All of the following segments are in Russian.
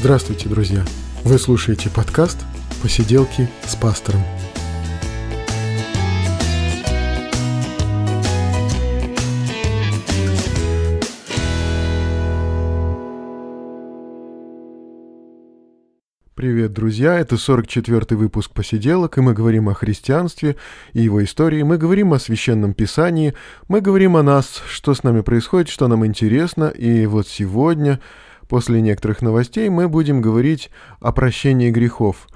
Здравствуйте, друзья! Вы слушаете подкаст «Посиделки с пастором». Привет, друзья! Это 44-й выпуск «Посиделок», и мы говорим о христианстве и его истории, мы говорим о Священном Писании, мы говорим о нас, что с нами происходит, что нам интересно, и вот сегодня После некоторых новостей мы будем говорить о прощении грехов.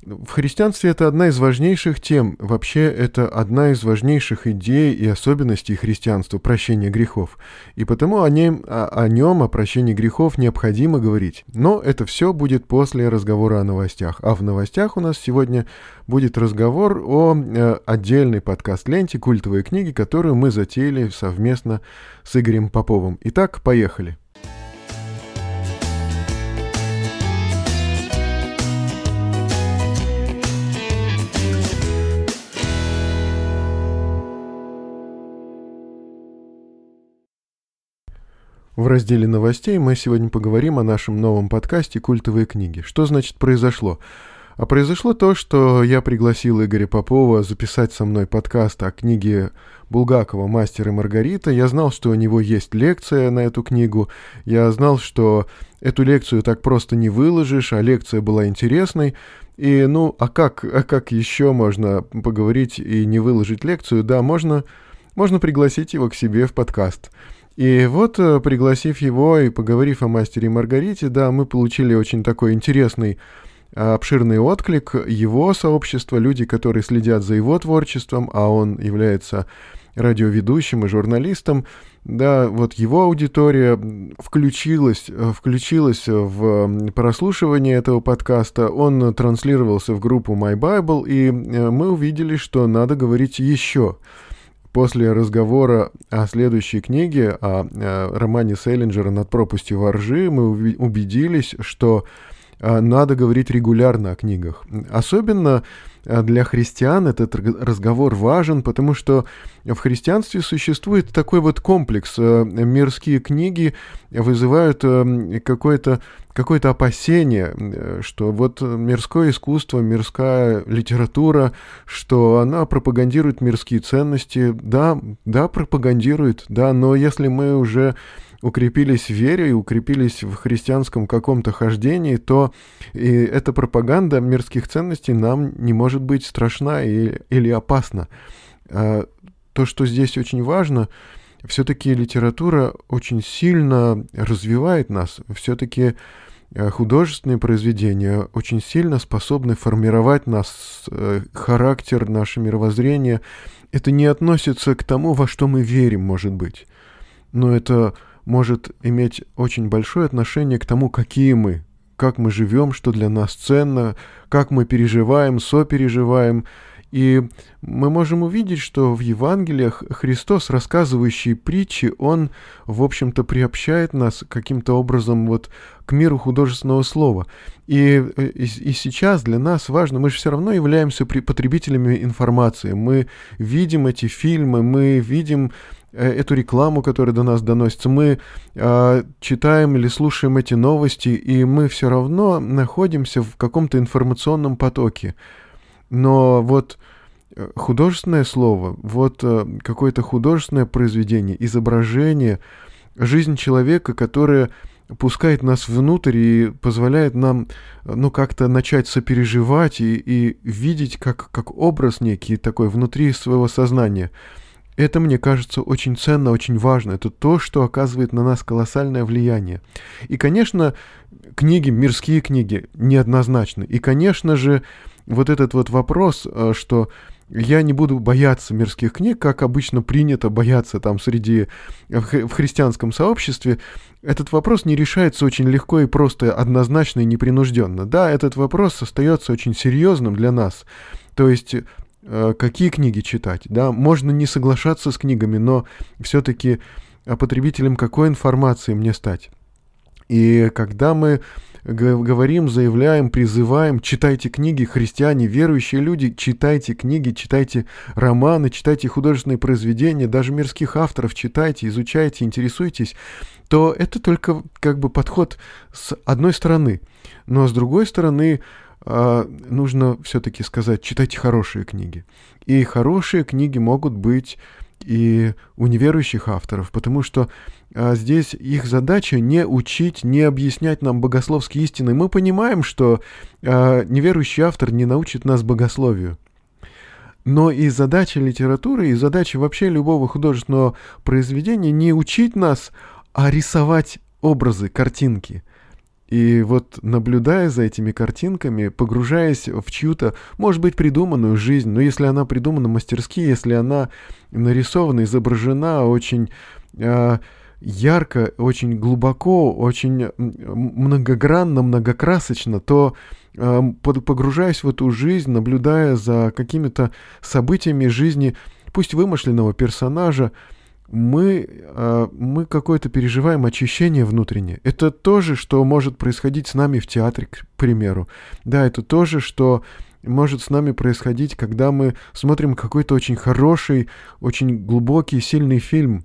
В христианстве это одна из важнейших тем, вообще это одна из важнейших идей и особенностей христианства – прощение грехов. И потому о нем, о, о нем, о прощении грехов необходимо говорить. Но это все будет после разговора о новостях. А в новостях у нас сегодня будет разговор о э, отдельной подкаст-ленте «Культовые книги», которую мы затеяли совместно с Игорем Поповым. Итак, поехали. В разделе новостей мы сегодня поговорим о нашем новом подкасте «Культовые книги». Что значит произошло? А произошло то, что я пригласил Игоря Попова записать со мной подкаст о книге Булгакова «Мастер и Маргарита». Я знал, что у него есть лекция на эту книгу. Я знал, что эту лекцию так просто не выложишь, а лекция была интересной. И, ну, а как, а как еще можно поговорить и не выложить лекцию? Да, можно, можно пригласить его к себе в подкаст – и вот, э, пригласив его и поговорив о мастере Маргарите, да, мы получили очень такой интересный а, обширный отклик его сообщества, люди, которые следят за его творчеством, а он является радиоведущим и журналистом, да, вот его аудитория включилась, э, включилась в прослушивание этого подкаста, он транслировался в группу My Bible, и э, мы увидели, что надо говорить еще. После разговора о следующей книге, о, о романе Селлинджера «Над пропастью воржи», мы убедились, что надо говорить регулярно о книгах. Особенно а, для христиан этот разговор важен, потому что в христианстве существует такой вот комплекс. Э, мирские книги вызывают какое-то какое опасение, что вот мирское искусство, мирская литература, что она пропагандирует мирские ценности. Да, да, пропагандирует, да, но если мы уже укрепились в вере и укрепились в христианском каком-то хождении, то и эта пропаганда мирских ценностей нам не может быть страшна и, или опасна. А, то, что здесь очень важно, все-таки литература очень сильно развивает нас, все-таки э, художественные произведения очень сильно способны формировать нас, э, характер, наше мировоззрение. Это не относится к тому, во что мы верим, может быть, но это может иметь очень большое отношение к тому, какие мы, как мы живем, что для нас ценно, как мы переживаем, сопереживаем. И мы можем увидеть, что в Евангелиях Христос, рассказывающий притчи, Он, в общем-то, приобщает нас каким-то образом вот к миру художественного слова. И, и, и сейчас для нас важно, мы же все равно являемся потребителями информации. Мы видим эти фильмы, мы видим Э, эту рекламу, которая до нас доносится, мы э, читаем или слушаем эти новости, и мы все равно находимся в каком-то информационном потоке. Но вот э, художественное слово, вот э, какое-то художественное произведение, изображение, жизнь человека, которая пускает нас внутрь и позволяет нам, ну, как-то начать сопереживать и, и видеть как, как образ некий такой внутри своего сознания – это, мне кажется, очень ценно, очень важно. Это то, что оказывает на нас колоссальное влияние. И, конечно, книги, мирские книги, неоднозначны. И, конечно же, вот этот вот вопрос, э, что я не буду бояться мирских книг, как обычно принято бояться там среди в христианском сообществе. Этот вопрос не решается очень легко и просто однозначно и непринужденно. Да, этот вопрос остается очень серьезным для нас. То есть Э, какие книги читать, да, можно не соглашаться с книгами, но все-таки потребителем какой информации мне стать. И когда мы говорим, заявляем, призываем, читайте книги, христиане, верующие люди, читайте книги, читайте романы, читайте художественные произведения, даже мирских авторов читайте, изучайте, интересуйтесь, то это только как бы подход с одной стороны. Но с другой стороны, э, нужно все-таки сказать, читайте хорошие книги. И хорошие книги могут быть и у неверующих авторов, потому что а, здесь их задача не учить, не объяснять нам богословские истины. Мы понимаем, что а, неверующий автор не научит нас богословию. Но и задача литературы, и задача вообще любого художественного произведения не учить нас, а рисовать образы, картинки. И вот наблюдая за этими картинками, погружаясь в чью-то, может быть, придуманную жизнь, но если она придумана мастерски, если она нарисована, изображена очень э, ярко, очень глубоко, очень многогранно, многокрасочно, то э, погружаясь в эту жизнь, наблюдая за какими-то событиями жизни, пусть вымышленного персонажа, э, мы какое-то переживаем очищение внутреннее. Это то же, что может происходить с нами в театре, к примеру. Да, это то же, что может с нами происходить, когда мы смотрим какой-то очень хороший, очень глубокий, сильный фильм.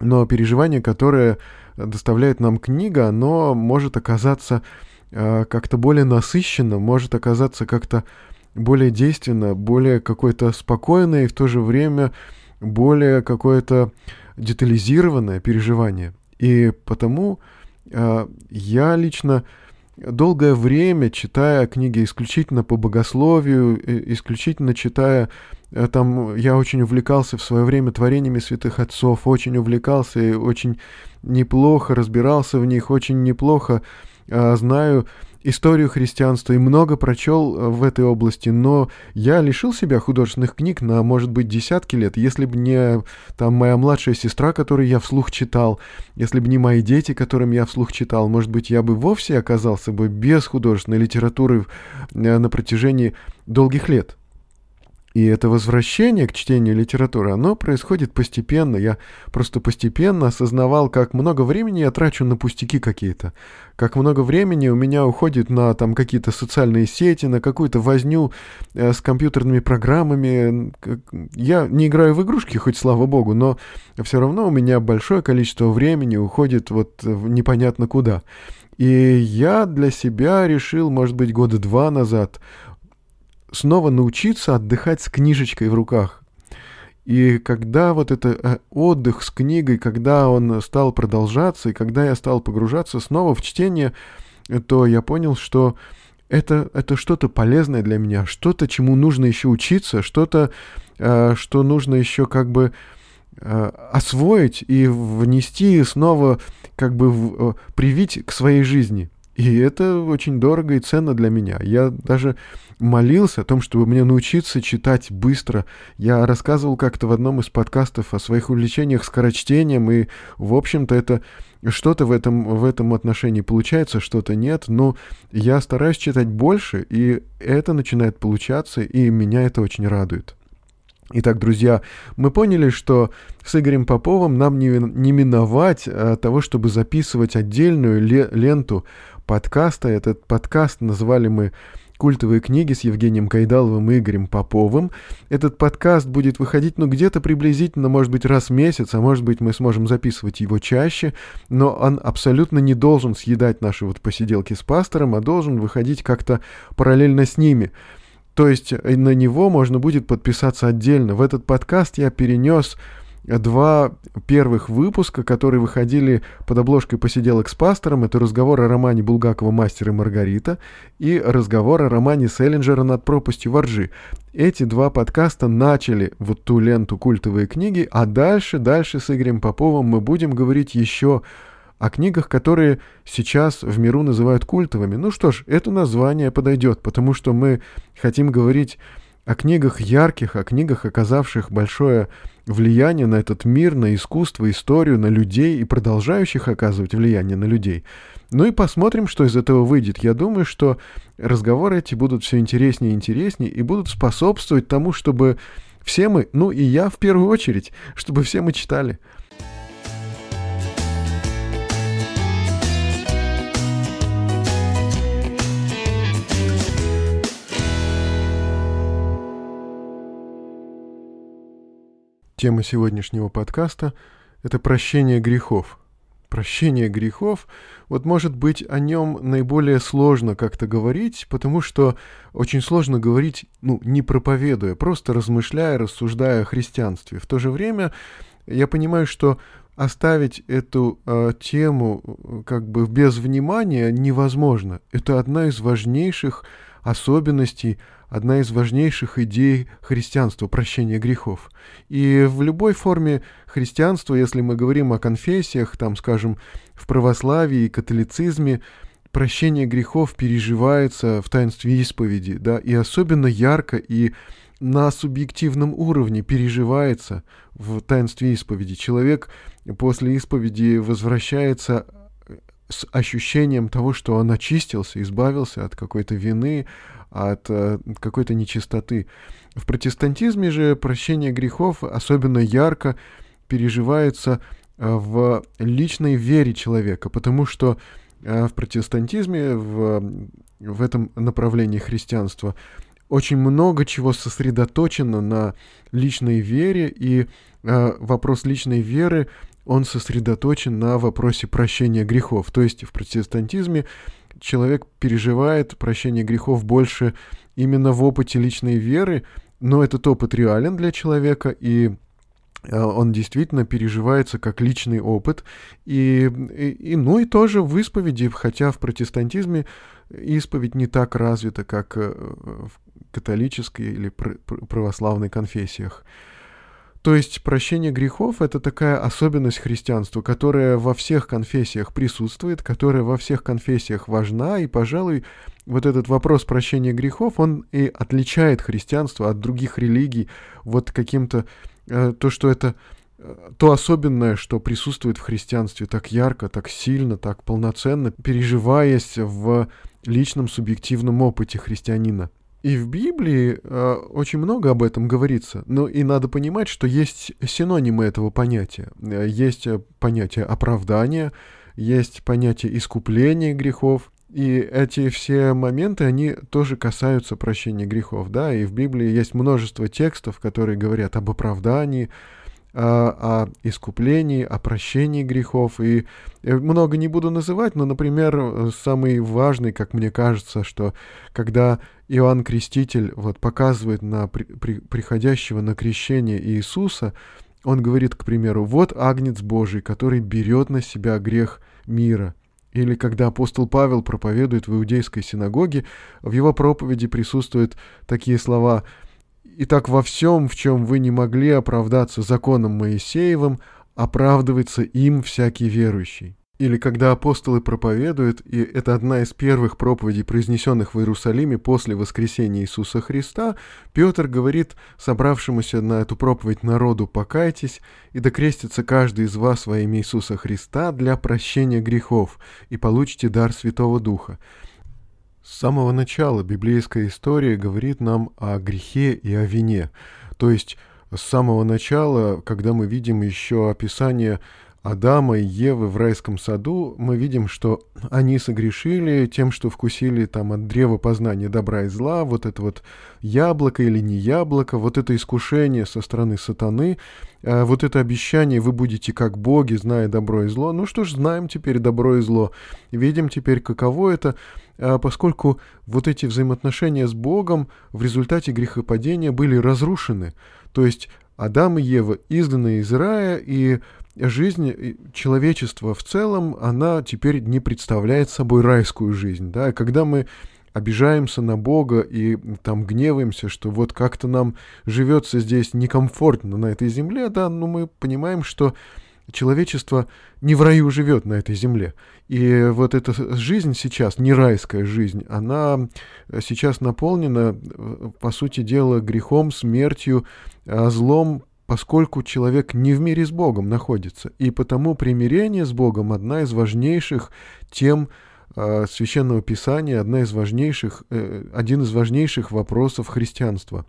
Но переживание, которое доставляет нам книга, оно может оказаться э, как-то более насыщенным, может оказаться как-то более действенно, более какое-то спокойное и в то же время более какое-то детализированное переживание. И потому э, я лично долгое время, читая книги исключительно по богословию, исключительно читая, э, там я очень увлекался в свое время творениями святых отцов, очень увлекался и очень неплохо разбирался в них, очень неплохо э, знаю историю христианства и много прочел э, в этой области, но я лишил себя художественных книг на, может быть, десятки лет. Если бы не там моя младшая сестра, которую я вслух читал, если бы не мои дети, которым я вслух читал, может быть, я бы вовсе оказался бы без художественной литературы э, на протяжении долгих лет. И это возвращение к чтению литературы, оно происходит постепенно. Я просто постепенно осознавал, как много времени я трачу на пустяки какие-то. Как много времени у меня уходит на там какие-то социальные сети, на какую-то возню э, с компьютерными программами. Я не играю в игрушки, хоть слава богу, но все равно у меня большое количество времени уходит вот непонятно куда. И я для себя решил, может быть, года два назад снова научиться отдыхать с книжечкой в руках. И когда вот это э, отдых с книгой, когда он стал продолжаться, и когда я стал погружаться снова в чтение, то я понял, что это, это что-то полезное для меня, что-то, чему нужно еще учиться, что-то, э, что нужно еще как бы э, освоить и внести снова, как бы привить к своей жизни. И это очень дорого и ценно для меня. Я даже молился о том, чтобы мне научиться читать быстро. Я рассказывал как-то в одном из подкастов о своих увлечениях скорочтением, и, в общем-то, это что-то в этом, в этом отношении получается, что-то нет, но я стараюсь читать больше, и это начинает получаться, и меня это очень радует. Итак, друзья, мы поняли, что с Игорем Поповым нам не, не миновать а, того, чтобы записывать отдельную ле, ленту подкаста. Этот подкаст назвали мы культовые книги с Евгением Кайдаловым и Игорем Поповым. Этот подкаст будет выходить, ну, где-то приблизительно, может быть, раз в месяц, а может быть, мы сможем записывать его чаще, но он абсолютно не должен съедать наши вот посиделки с пастором, а должен выходить как-то параллельно с ними. То есть э, на него можно будет подписаться отдельно. В этот подкаст я перенес два первых выпуска, которые выходили под обложкой «Посиделок с пастором». Это разговор о романе Булгакова «Мастер и Маргарита» и разговор о романе Селлинджера «Над пропастью воржи». Эти два подкаста начали вот ту ленту «Культовые книги», а дальше, дальше с Игорем Поповым мы будем говорить еще о книгах, которые сейчас в миру называют культовыми. Ну что ж, это название подойдет, потому что мы хотим говорить о книгах ярких, о книгах, оказавших большое влияние на этот мир, на искусство, историю, на людей и продолжающих оказывать влияние на людей. Ну и посмотрим, что из этого выйдет. Я думаю, что разговоры эти будут все интереснее и интереснее и будут способствовать тому, чтобы все мы, ну и я в первую очередь, чтобы все мы читали. Тема сегодняшнего подкаста – это прощение грехов. прощение грехов, вот может быть о нем наиболее сложно как-то говорить, потому что очень сложно говорить, ну, не проповедуя, просто размышляя, рассуждая о христианстве. В то же время я понимаю, что оставить эту э, тему как бы без внимания невозможно. Это одна из важнейших особенностей, одна из важнейших идей христианства, прощения грехов. И в любой форме христианства, если мы говорим о конфессиях, там, скажем, в православии и католицизме, прощение грехов переживается в таинстве исповеди, да, и особенно ярко и на субъективном уровне переживается в таинстве исповеди. Человек после исповеди возвращается с ощущением того, что он очистился, избавился от какой-то вины, от э, какой-то нечистоты. В протестантизме же прощение грехов особенно ярко переживается э, в личной вере человека, потому что в протестантизме, в, в этом направлении христианства, очень много чего сосредоточено на личной вере, и э, вопрос личной веры, он сосредоточен на вопросе прощения грехов. То есть в протестантизме человек переживает прощение грехов больше именно в опыте личной веры, но этот опыт реален для человека, и э, он действительно переживается как личный опыт. И, и, и, ну и тоже в исповеди, хотя в протестантизме исповедь не так развита, как э, в католической или православной конфессиях. То есть прощение грехов — это такая особенность христианства, которая во всех конфессиях присутствует, которая во всех конфессиях важна, и, пожалуй, вот этот вопрос прощения грехов, он и отличает христианство от других религий вот каким-то, э, то, что это э, то особенное, что присутствует в христианстве так ярко, так сильно, так полноценно, переживаясь в личном субъективном опыте христианина. И в Библии э, очень много об этом говорится. Но и надо понимать, что есть синонимы этого понятия. Э, есть э, понятие оправдания, есть понятие искупления грехов. И эти все моменты, они тоже касаются прощения грехов, да, и в Библии есть множество текстов, которые говорят об оправдании, о, о искуплении, о прощении грехов. И много не буду называть, но, например, самый важный, как мне кажется, что когда Иоанн Креститель вот показывает на при, при, приходящего на крещение Иисуса, он говорит, к примеру, «Вот Агнец Божий, который берет на себя грех мира». Или когда апостол Павел проповедует в иудейской синагоге, в его проповеди присутствуют такие слова – Итак, во всем, в чем вы не могли оправдаться законом Моисеевым, оправдывается им всякий верующий. Или когда апостолы проповедуют, и это одна из первых проповедей, произнесенных в Иерусалиме после воскресения Иисуса Христа, Петр говорит собравшемуся на эту проповедь народу «покайтесь, и докрестится каждый из вас во имя Иисуса Христа для прощения грехов, и получите дар Святого Духа». С самого начала библейская история говорит нам о грехе и о вине. То есть с самого начала, когда мы видим еще описание Адама и Евы в райском саду, мы видим, что они согрешили тем, что вкусили там от древа познания добра и зла, вот это вот яблоко или не яблоко, вот это искушение со стороны сатаны, э, вот это обещание «вы будете как боги, зная добро и зло». Ну что ж, знаем теперь добро и зло, видим теперь, каково это, э, поскольку вот эти взаимоотношения с Богом в результате грехопадения были разрушены. То есть Адам и Ева изгнаны из рая, и жизнь человечества в целом, она теперь не представляет собой райскую жизнь. Да? Когда мы обижаемся на Бога и там гневаемся, что вот как-то нам живется здесь некомфортно на этой земле, да, но мы понимаем, что человечество не в раю живет на этой земле. И вот эта жизнь сейчас, не райская жизнь, она сейчас наполнена, по сути дела, грехом, смертью, а злом, поскольку человек не в мире с Богом находится. И потому примирение с Богом одна из важнейших тем э, священного писания, одна из важнейших, э, один из важнейших вопросов христианства.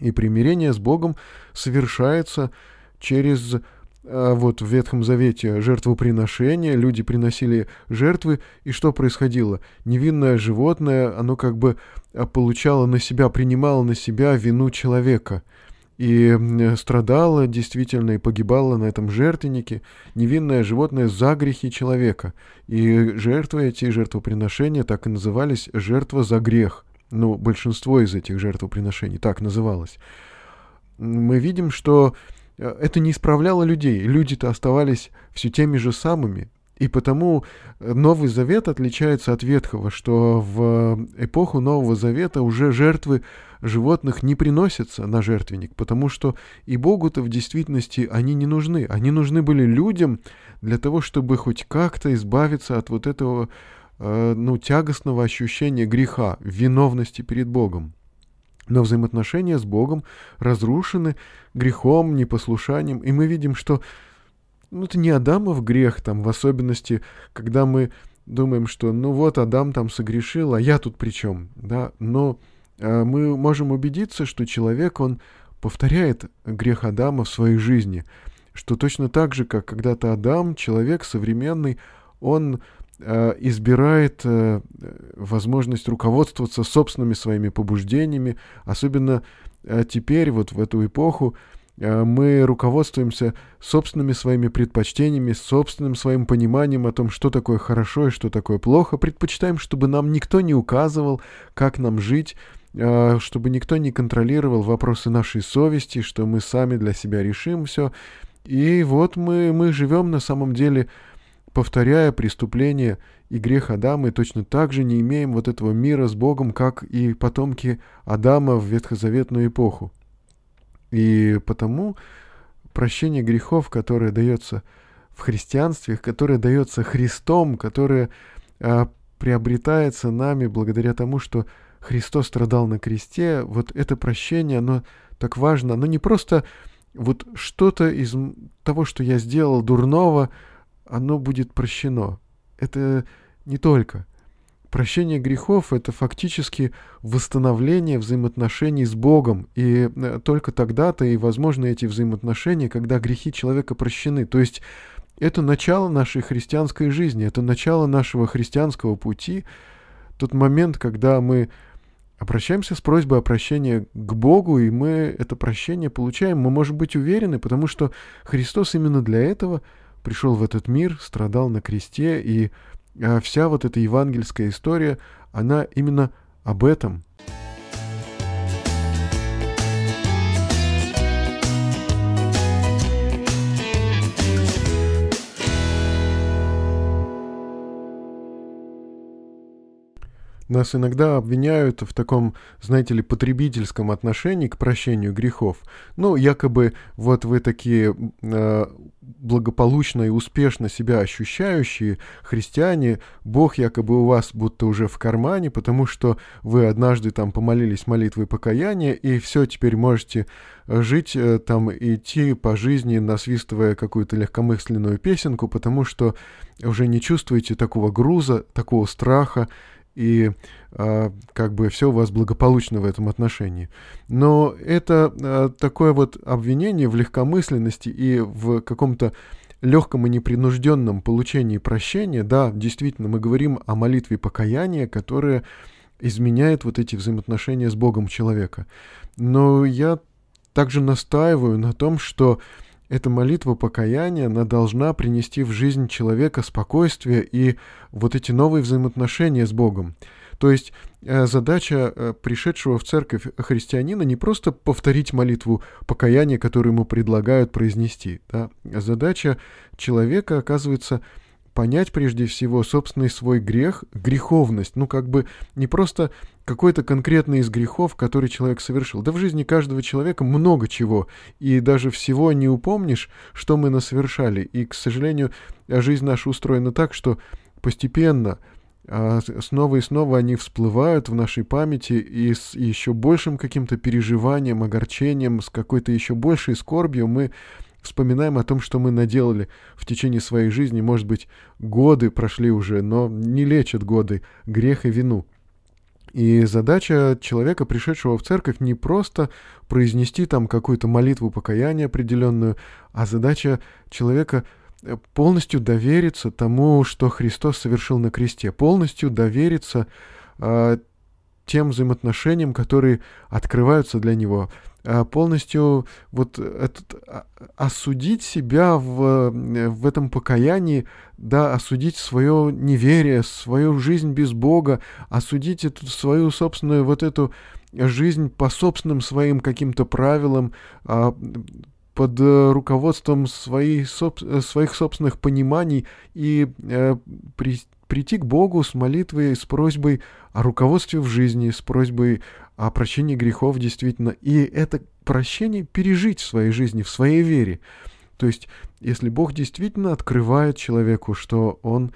И примирение с Богом совершается через э, вот в Ветхом Завете жертвоприношение, люди приносили жертвы, и что происходило? Невинное животное, оно как бы получало на себя, принимало на себя вину человека – и страдало действительно и погибало на этом жертвеннике невинное животное за грехи человека. И жертвы эти, жертвоприношения так и назывались «жертва за грех». Ну, большинство из этих жертвоприношений так называлось. Мы видим, что э, это не исправляло людей. Люди-то оставались все теми же самыми, и потому э, Новый Завет отличается от Ветхого, что в эпоху Нового Завета уже жертвы животных не приносятся на жертвенник, потому что и Богу-то в действительности они не нужны. Они нужны были людям для того, чтобы хоть как-то избавиться от вот этого э, ну, тягостного ощущения греха, виновности перед Богом. Но взаимоотношения с Богом разрушены грехом, непослушанием, и мы видим, что ну, это не Адамов грех, там, в особенности, когда мы думаем, что, ну вот, Адам там согрешил, а я тут при чем, да, но э, мы можем убедиться, что человек, он повторяет грех Адама в своей жизни, что точно так же, как когда-то Адам, человек современный, он э, избирает э, возможность руководствоваться собственными своими побуждениями, особенно э, теперь, вот в эту эпоху, Э, мы руководствуемся собственными своими предпочтениями, собственным своим пониманием о том, что такое хорошо и что такое плохо. Предпочитаем, чтобы нам никто не указывал, как нам жить, э, чтобы никто не контролировал вопросы нашей совести, что мы сами для себя решим все. И вот мы, мы живем на самом деле, повторяя преступление и грех Адама, и точно так же не имеем вот этого мира с Богом, как и потомки Адама в ветхозаветную эпоху. И потому прощение грехов, которое дается в христианстве, которое дается Христом, которое а, приобретается нами благодаря тому, что Христос страдал на кресте, вот это прощение, оно так важно, оно не просто вот что-то из того, что я сделал дурного, оно будет прощено. Это не только. Прощение грехов — это фактически восстановление взаимоотношений с Богом. И э, только тогда-то и возможны эти взаимоотношения, когда грехи человека прощены. То есть это начало нашей христианской жизни, это начало нашего христианского пути, тот момент, когда мы обращаемся с просьбой о прощении к Богу, и мы это прощение получаем, мы можем быть уверены, потому что Христос именно для этого пришел в этот мир, страдал на кресте и вся вот эта евангельская история, она именно об этом. Нас иногда обвиняют в таком, знаете ли, потребительском отношении к прощению грехов. Ну, якобы вот вы такие э, благополучно и успешно себя ощущающие христиане, Бог якобы у вас будто уже в кармане, потому что вы однажды там помолились молитвой покаяния, и все, теперь можете жить э, там, идти по жизни, насвистывая какую-то легкомысленную песенку, потому что уже не чувствуете такого груза, такого страха, и э, как бы все у вас благополучно в этом отношении. Но это э, такое вот обвинение в легкомысленности и в каком-то легком и непринужденном получении прощения, да, действительно, мы говорим о молитве покаяния, которая изменяет вот эти взаимоотношения с Богом человека. Но я также настаиваю на том, что эта молитва покаяния, она должна принести в жизнь человека спокойствие и вот эти новые взаимоотношения с Богом. То есть э, задача э, пришедшего в церковь христианина не просто повторить молитву покаяния, которую ему предлагают произнести. Да? Задача человека, оказывается, понять прежде всего собственный свой грех, греховность, ну как бы не просто какой-то конкретный из грехов, который человек совершил. Да в жизни каждого человека много чего, и даже всего не упомнишь, что мы насовершали. И, к сожалению, жизнь наша устроена так, что постепенно а снова и снова они всплывают в нашей памяти и с еще большим каким-то переживанием, огорчением, с какой-то еще большей скорбью мы вспоминаем о том, что мы наделали в течение своей жизни. Может быть, годы прошли уже, но не лечат годы грех и вину. И задача человека, пришедшего в церковь, не просто произнести там какую-то молитву покаяния определенную, а задача человека э, полностью довериться тому, что Христос совершил на кресте, полностью довериться э, тем взаимоотношениям, которые открываются для него, а полностью вот этот, а, осудить себя в, в этом покаянии, да, осудить свое неверие, свою жизнь без Бога, осудить эту свою собственную вот эту жизнь по собственным своим каким-то правилам, а, под руководством своих, своих собственных пониманий и э, прийти к Богу с молитвой, с просьбой о руководстве в жизни, с просьбой о прощении грехов действительно, и это прощение пережить в своей жизни, в своей вере. То есть, если Бог действительно открывает человеку, что Он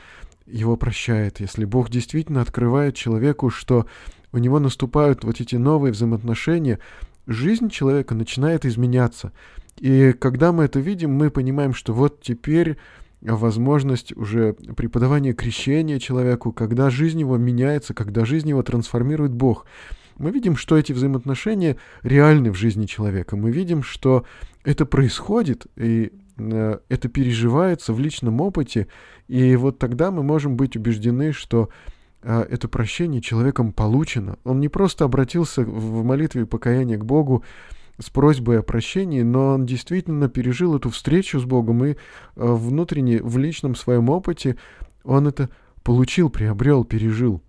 его прощает, если Бог действительно открывает человеку, что у него наступают вот эти новые взаимоотношения, жизнь человека начинает изменяться. И когда мы это видим, мы понимаем, что вот теперь возможность уже преподавания крещения человеку, когда жизнь его меняется, когда жизнь его трансформирует Бог. Мы видим, что эти взаимоотношения реальны в жизни человека. Мы видим, что это происходит, и э, это переживается в личном опыте, и вот тогда мы можем быть убеждены, что э, это прощение человеком получено. Он не просто обратился в молитве и покаяние к Богу, с просьбой о прощении, но он действительно пережил эту встречу с Богом и э, внутренне, в личном своем опыте он это получил, приобрел, пережил.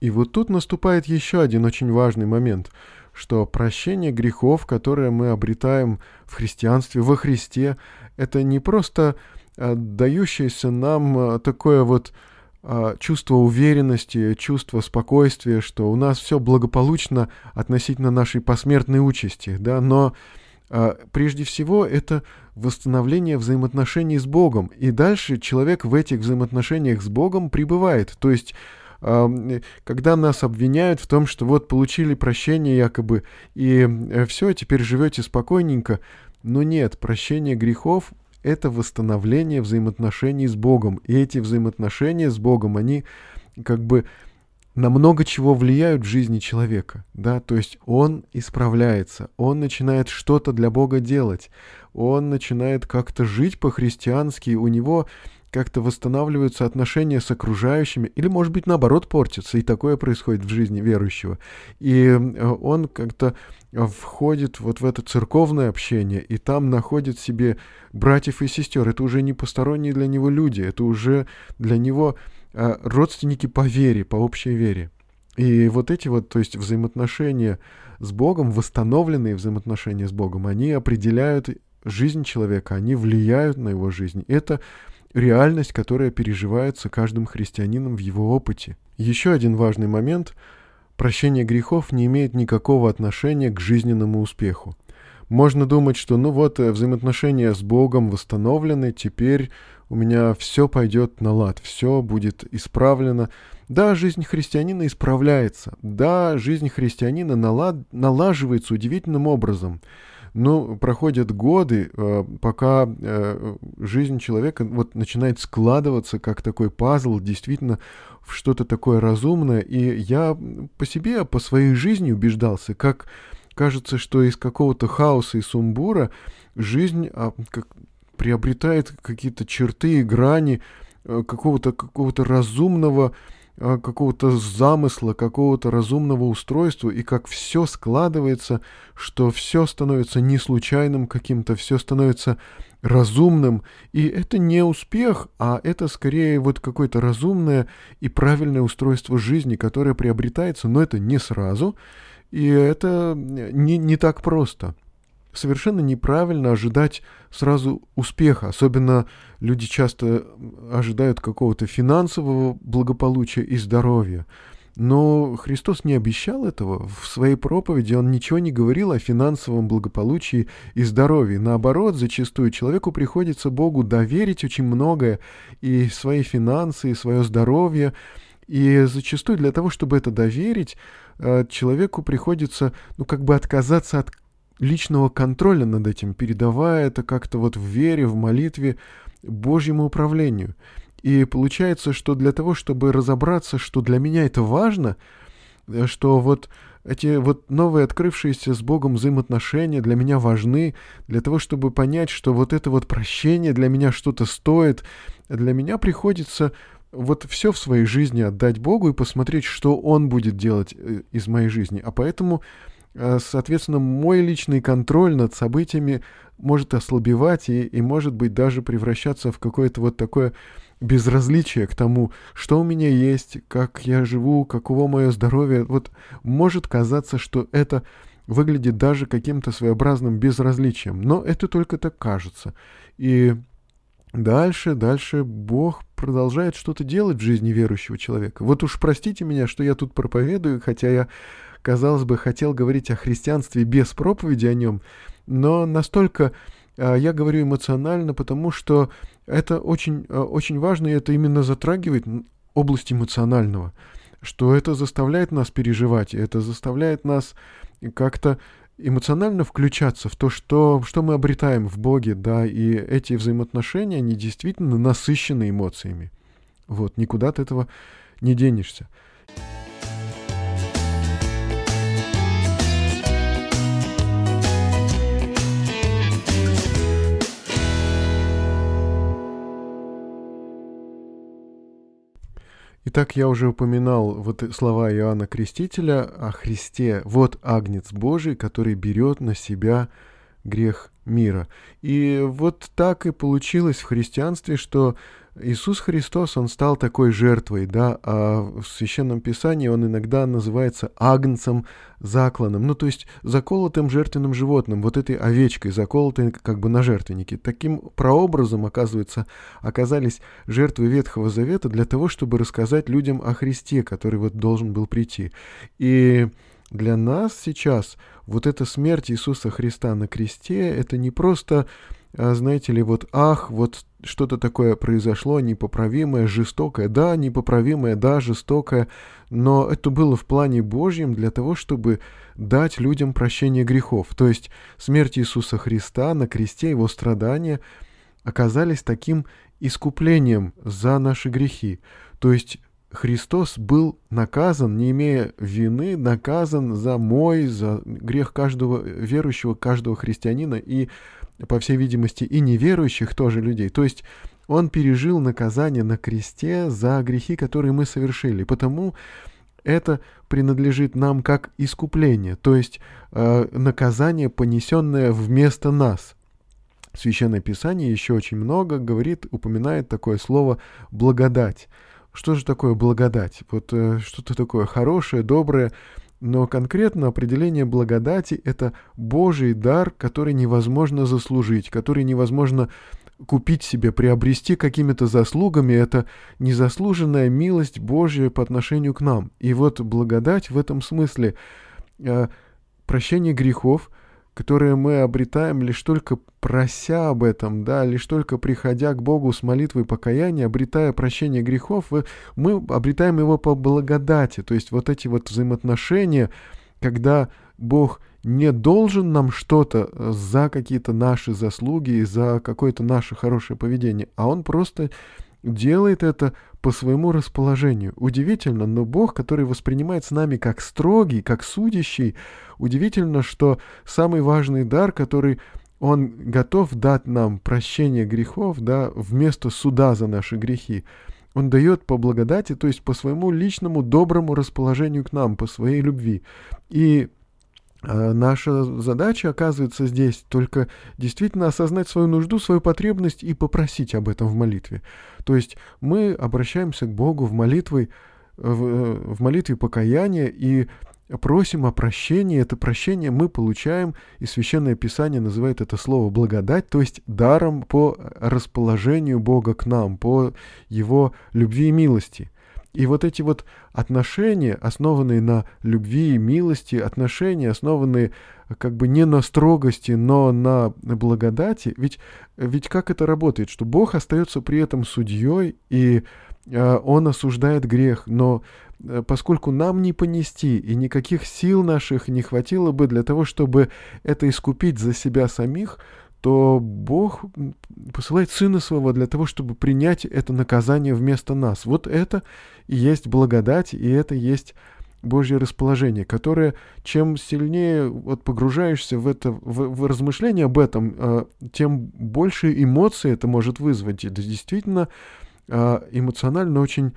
И вот тут наступает еще один очень важный момент, что прощение грехов, которое мы обретаем в христианстве, во Христе, это не просто дающееся нам э, такое вот чувство уверенности, чувство спокойствия, что у нас все благополучно относительно нашей посмертной участи, да, но а, прежде всего это восстановление взаимоотношений с Богом, и дальше человек в этих взаимоотношениях с Богом пребывает, то есть а, когда нас обвиняют в том, что вот получили прощение якобы, и э, все, теперь живете спокойненько, но нет, прощение грехов это восстановление взаимоотношений с Богом. И эти взаимоотношения с Богом, они как бы на много чего влияют в жизни человека, да, то есть он исправляется, он начинает что-то для Бога делать, он начинает как-то жить по-христиански, у него как-то восстанавливаются отношения с окружающими, или, может быть, наоборот, портятся, и такое происходит в жизни верующего. И э, он как-то входит вот в это церковное общение, и там находит себе братьев и сестер. Это уже не посторонние для него люди, это уже для него э, родственники по вере, по общей вере. И вот эти вот, то есть взаимоотношения с Богом, восстановленные взаимоотношения с Богом, они определяют жизнь человека, они влияют на его жизнь. Это реальность, которая переживается каждым христианином в его опыте. Еще один важный момент – прощение грехов не имеет никакого отношения к жизненному успеху. Можно думать, что ну вот э, взаимоотношения с Богом восстановлены, теперь у меня все пойдет на лад, все будет исправлено. Да, жизнь христианина исправляется, да, жизнь христианина налад, налаживается удивительным образом – ну, проходят годы, э, пока э, жизнь человека вот начинает складываться как такой пазл, действительно в что-то такое разумное. И я по себе, по своей жизни убеждался, как кажется, что из какого-то хаоса и сумбура жизнь а, как, приобретает какие-то черты и грани э, какого-то какого разумного какого-то замысла, какого-то разумного устройства, и как все складывается, что все становится не случайным каким-то, все становится разумным. И это не успех, а это скорее вот какое-то разумное и правильное устройство жизни, которое приобретается, но это не сразу, и это не, не так просто совершенно неправильно ожидать сразу успеха. Особенно люди часто ожидают какого-то финансового благополучия и здоровья. Но Христос не обещал этого. В своей проповеди Он ничего не говорил о финансовом благополучии и здоровье. Наоборот, зачастую человеку приходится Богу доверить очень многое, и свои финансы, и свое здоровье. И зачастую для того, чтобы это доверить, э, человеку приходится, ну, как бы отказаться от личного контроля над этим, передавая это как-то вот в вере, в молитве Божьему управлению. И получается, что для того, чтобы разобраться, что для меня это важно, э, что вот эти вот новые открывшиеся с Богом взаимоотношения для меня важны, для того, чтобы понять, что вот это вот прощение для меня что-то стоит, для меня приходится вот все в своей жизни отдать Богу и посмотреть, что Он будет делать э, из моей жизни. А поэтому, соответственно, мой личный контроль над событиями может ослабевать и, и может быть даже превращаться в какое-то вот такое безразличие к тому, что у меня есть, как я живу, каково мое здоровье. Вот может казаться, что это выглядит даже каким-то своеобразным безразличием, но это только так кажется. И дальше, дальше Бог продолжает что-то делать в жизни верующего человека. Вот уж простите меня, что я тут проповедую, хотя я, казалось бы, хотел говорить о христианстве без проповеди о нем, но настолько э, я говорю эмоционально, потому что это очень, э, очень важно, и это именно затрагивает область эмоционального, что это заставляет нас переживать, это заставляет нас как-то эмоционально включаться в то, что, что мы обретаем в Боге, да, и эти взаимоотношения, они действительно насыщены эмоциями. Вот, никуда от этого не денешься. Итак, я уже упоминал вот слова Иоанна Крестителя о Христе. Вот Агнец Божий, который берет на себя грех мира. И вот так и получилось в христианстве, что Иисус Христос, Он стал такой жертвой, да, а в Священном Писании Он иногда называется агнцем закланным, ну, то есть заколотым жертвенным животным, вот этой овечкой, заколотой как бы на жертвеннике. Таким прообразом, оказывается, оказались жертвы Ветхого Завета для того, чтобы рассказать людям о Христе, который вот должен был прийти. И для нас сейчас вот эта смерть Иисуса Христа на кресте, это не просто а, знаете ли, вот ах, вот что-то такое произошло, непоправимое, жестокое, да, непоправимое, да, жестокое, но это было в плане Божьем для того, чтобы дать людям прощение грехов. То есть смерть Иисуса Христа на кресте, его страдания оказались таким искуплением за наши грехи. То есть Христос был наказан, не имея вины, наказан за мой, за грех каждого верующего, каждого христианина и по всей видимости, и неверующих тоже людей. То есть он пережил наказание на кресте за грехи, которые мы совершили. Потому это принадлежит нам как искупление, то есть э, наказание, понесенное вместо нас. Священное Писание еще очень много говорит, упоминает такое слово «благодать». Что же такое благодать? Вот э, что-то такое хорошее, доброе, но конкретно определение благодати — это Божий дар, который невозможно заслужить, который невозможно купить себе, приобрести какими-то заслугами. Это незаслуженная милость Божья по отношению к нам. И вот благодать в этом смысле э, прощение грехов — которые мы обретаем лишь только прося об этом, да, лишь только приходя к Богу с молитвой покаяния, обретая прощение грехов, мы обретаем его по благодати. То есть вот эти вот взаимоотношения, когда Бог не должен нам что-то за какие-то наши заслуги, за какое-то наше хорошее поведение, а Он просто делает это по своему расположению. Удивительно, но Бог, который воспринимает с нами как строгий, как судящий, удивительно, что самый важный дар, который Он готов дать нам прощение грехов, да, вместо суда за наши грехи, Он дает по благодати, то есть по своему личному доброму расположению к нам, по своей любви. И наша задача, оказывается, здесь только действительно осознать свою нужду, свою потребность и попросить об этом в молитве. То есть мы обращаемся к Богу в, молитве, в, в молитве покаяния и просим о прощении. Это прощение мы получаем, и Священное Писание называет это слово благодать, то есть даром по расположению Бога к нам, по Его любви и милости. И вот эти вот отношения, основанные на любви и милости, отношения, основанные как бы не на строгости, но на благодати, ведь, ведь как это работает, что Бог остается при этом судьей, и э, Он осуждает грех, но э, поскольку нам не понести, и никаких сил наших не хватило бы для того, чтобы это искупить за себя самих, то Бог посылает Сына Своего для того, чтобы принять это наказание вместо нас. Вот это и есть благодать, и это есть Божье расположение, которое чем сильнее вот погружаешься в это, в, в размышление об этом, э, тем больше эмоций это может вызвать. Это действительно а, эмоционально очень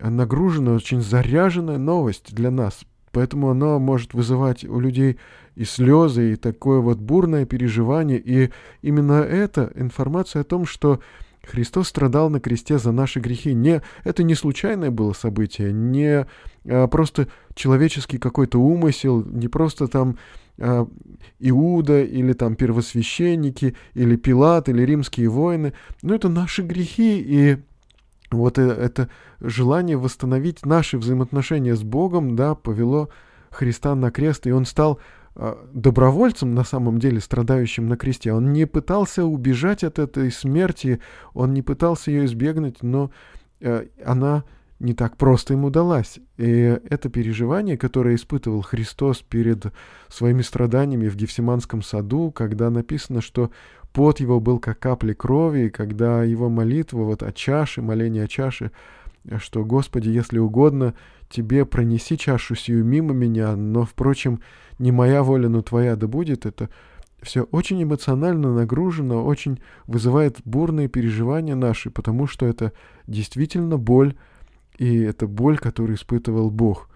нагруженная, очень заряженная новость для нас. Поэтому она может вызывать у людей и слезы, и такое вот бурное переживание. И именно эта информация о том, что Христос страдал на кресте за наши грехи. Не, это не случайное было событие, не а, просто человеческий какой-то умысел, не просто там а, Иуда или там первосвященники, или Пилат, или римские воины. Но это наши грехи, и вот э, это желание восстановить наши взаимоотношения с Богом, да, повело Христа на крест, и он стал добровольцем, на самом деле, страдающим на кресте. Он не пытался убежать от этой смерти, он не пытался ее избегнуть, но э, она не так просто ему далась. И это переживание, которое испытывал Христос перед своими страданиями в Гефсиманском саду, когда написано, что пот его был как капли крови, когда его молитва вот о чаше, моление о чаше, что «Господи, если угодно, Тебе пронеси чашу сию мимо меня, но, впрочем, не моя воля, но Твоя да будет», это все очень эмоционально нагружено, очень вызывает бурные переживания наши, потому что это действительно боль, и это боль, которую испытывал Бог.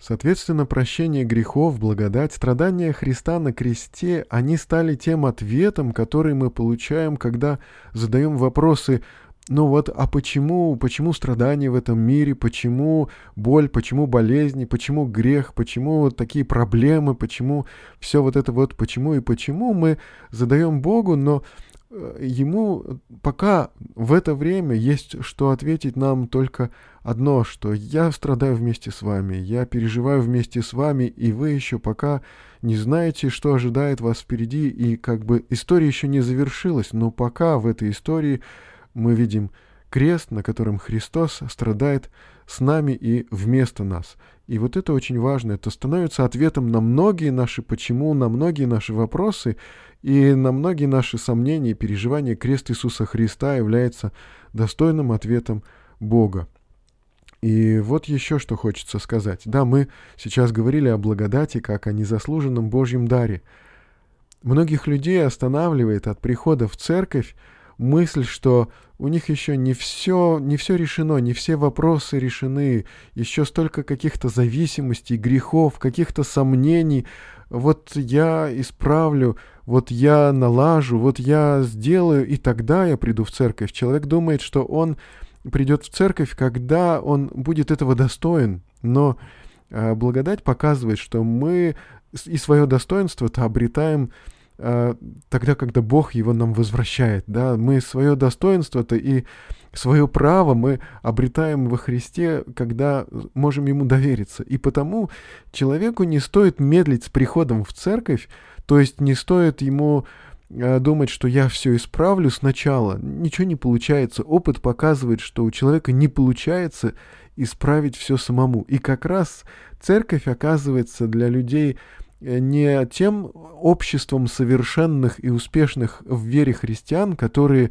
Соответственно, прощение грехов, благодать, страдания Христа на кресте, они стали тем ответом, который мы получаем, когда задаем вопросы, ну вот, а почему, почему страдания в этом мире, почему боль, почему болезни, почему грех, почему вот такие проблемы, почему все вот это вот, почему и почему мы задаем Богу, но Э, ему пока в это время есть что ответить нам только одно, что я страдаю вместе с вами, я переживаю вместе с вами, и вы еще пока не знаете, что ожидает вас впереди, и как бы история еще не завершилась, но пока в этой истории мы видим крест, на котором Христос страдает с нами и вместо нас. И вот это очень важно. Это становится ответом на многие наши почему, на многие наши вопросы и на многие наши сомнения и переживания. Крест Иисуса Христа является достойным ответом Бога. И вот еще что хочется сказать. Да, мы сейчас говорили о благодати как о незаслуженном Божьем даре. Многих людей останавливает от прихода в церковь мысль, что у них еще не все, не все решено, не все вопросы решены, еще столько каких-то зависимостей, грехов, каких-то сомнений. Вот я исправлю, вот я налажу, вот я сделаю, и тогда я приду в церковь. Человек думает, что он придет в церковь, когда он будет этого достоин. Но э, благодать показывает, что мы и свое достоинство-то обретаем тогда, когда Бог его нам возвращает, да, мы свое достоинство-то и свое право мы обретаем во Христе, когда можем ему довериться. И потому человеку не стоит медлить с приходом в церковь, то есть не стоит ему э, думать, что я все исправлю сначала. Ничего не получается. Опыт показывает, что у человека не получается исправить все самому. И как раз церковь оказывается для людей Э, не тем обществом совершенных и успешных в вере христиан, которые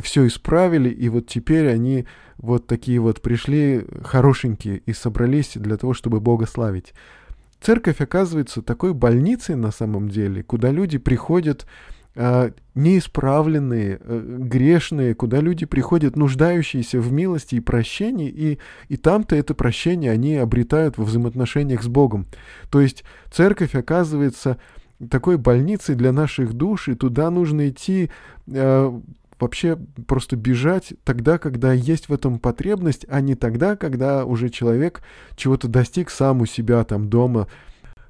все исправили, и вот теперь они вот такие вот пришли хорошенькие и собрались для того, чтобы Бога славить. Церковь оказывается такой больницей на самом деле, куда люди приходят неисправленные, э, грешные, куда люди приходят, нуждающиеся в милости и прощении, и, и там-то это прощение они обретают во взаимоотношениях с Богом. То есть церковь оказывается такой больницей для наших душ, и туда нужно идти э, вообще просто бежать тогда, когда есть в этом потребность, а не тогда, когда уже человек чего-то достиг сам у себя там дома,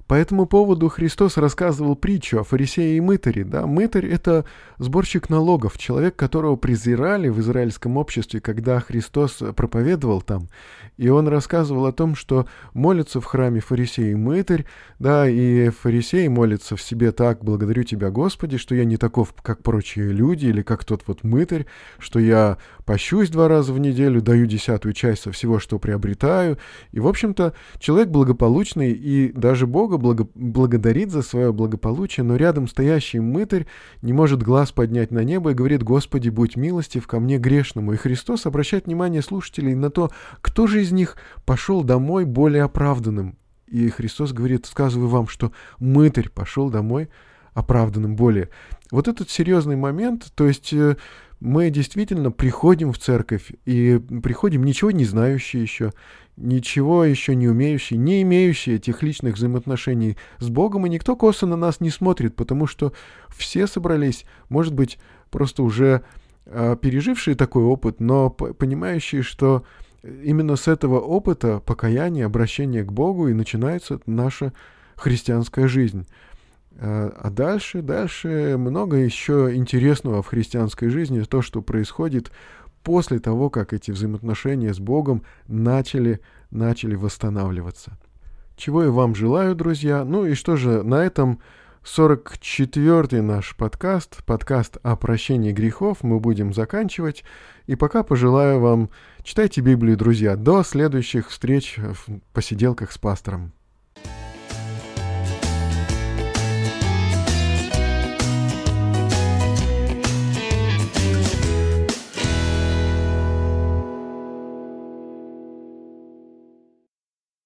по этому поводу Христос рассказывал притчу о фарисее и мытаре. Да? Мытарь — это сборщик налогов, человек, которого презирали в израильском обществе, когда Христос проповедовал там. И он рассказывал о том, что молится в храме фарисей и мытарь, да, и фарисей молится в себе так, благодарю тебя, Господи, что я не таков, как прочие люди, или как тот вот мытарь, что я пощусь два раза в неделю, даю десятую часть со всего, что приобретаю. И, в общем-то, человек благополучный, и даже Бога благо благодарит за свое благополучие, но рядом стоящий мытарь не может глаз поднять на небо и говорит, «Господи, будь милостив ко мне грешному». И Христос обращает внимание слушателей на то, кто же из них пошел домой более оправданным. И Христос говорит, сказываю вам, что мытарь пошел домой оправданным более. Вот этот серьезный момент, то есть э, мы действительно приходим в церковь и приходим ничего не знающие еще, ничего еще не умеющие, не имеющие этих личных взаимоотношений с Богом, и никто косо на нас не смотрит, потому что все собрались, может быть, просто уже э, пережившие такой опыт, но понимающие, что именно с этого опыта покаяния, обращения к Богу и начинается наша христианская жизнь. А, а дальше, дальше много еще интересного в христианской жизни, то, что происходит после того, как эти взаимоотношения с Богом начали, начали восстанавливаться. Чего я вам желаю, друзья. Ну и что же, на этом 44-й наш подкаст, подкаст о прощении грехов, мы будем заканчивать. И пока пожелаю вам, читайте Библию, друзья, до следующих встреч в посиделках с пастором.